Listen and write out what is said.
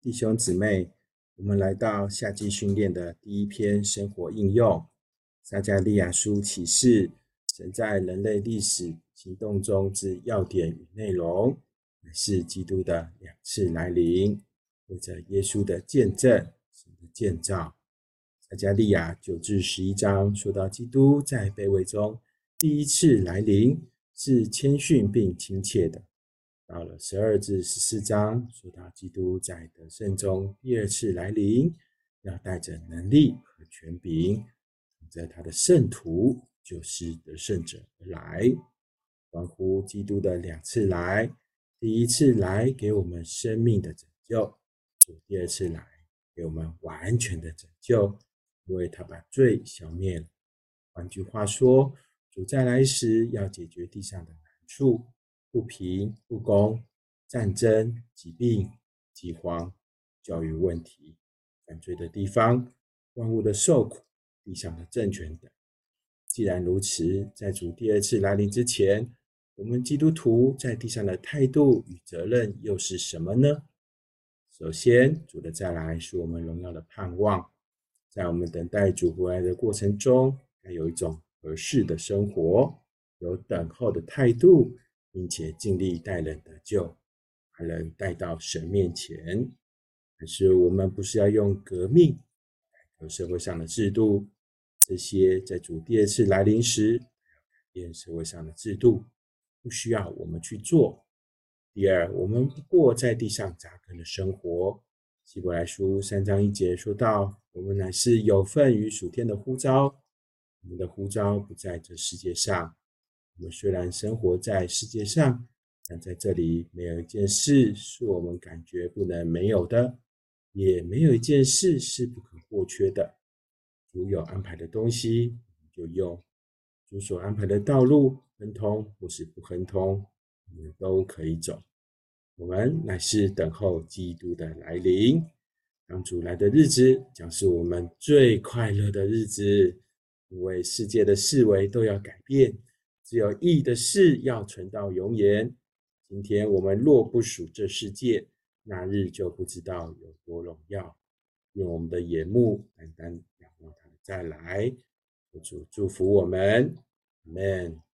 弟兄姊妹，我们来到夏季训练的第一篇生活应用。撒加利亚书启示，神在人类历史行动中之要点与内容，乃是基督的两次来临，或者耶稣的见证、神的建造。撒加利亚九至十一章说到，基督在卑微中第一次来临是谦逊并亲切的。到了十二至十四章，说到基督在得胜中第二次来临，要带着能力和权柄，统着他的圣徒，就是得胜者而来。关乎基督的两次来，第一次来给我们生命的拯救，主第二次来给我们完全的拯救，因为他把罪消灭了。换句话说，主再来时要解决地上的难处。不平、不公、战争、疾病、饥荒、教育问题、犯罪的地方、万物的受苦、地上的政权等。既然如此，在主第二次来临之前，我们基督徒在地上的态度与责任又是什么呢？首先，主的再来是我们荣耀的盼望。在我们等待主回来的过程中，该有一种合适的生活，有等候的态度。并且尽力带人得救，把人带到神面前。可是我们不是要用革命改革社会上的制度，这些在主第二次来临时改变社会上的制度，不需要我们去做。第二，我们不过在地上扎根的生活。希伯来书三章一节说到：“我们乃是有份于属天的呼召，我们的呼召不在这世界上。”我们虽然生活在世界上，但在这里没有一件事是我们感觉不能没有的，也没有一件事是不可或缺的。主有安排的东西，我们就用；主所安排的道路，亨通或是不亨通，我们都可以走。我们乃是等候基督的来临。当主来的日子，将是我们最快乐的日子，因为世界的思维都要改变。只有义的事要存到永远。今天我们若不属这世界，那日就不知道有多荣耀。用我们的眼目单单仰望他的再来。主祝福我们，Amen。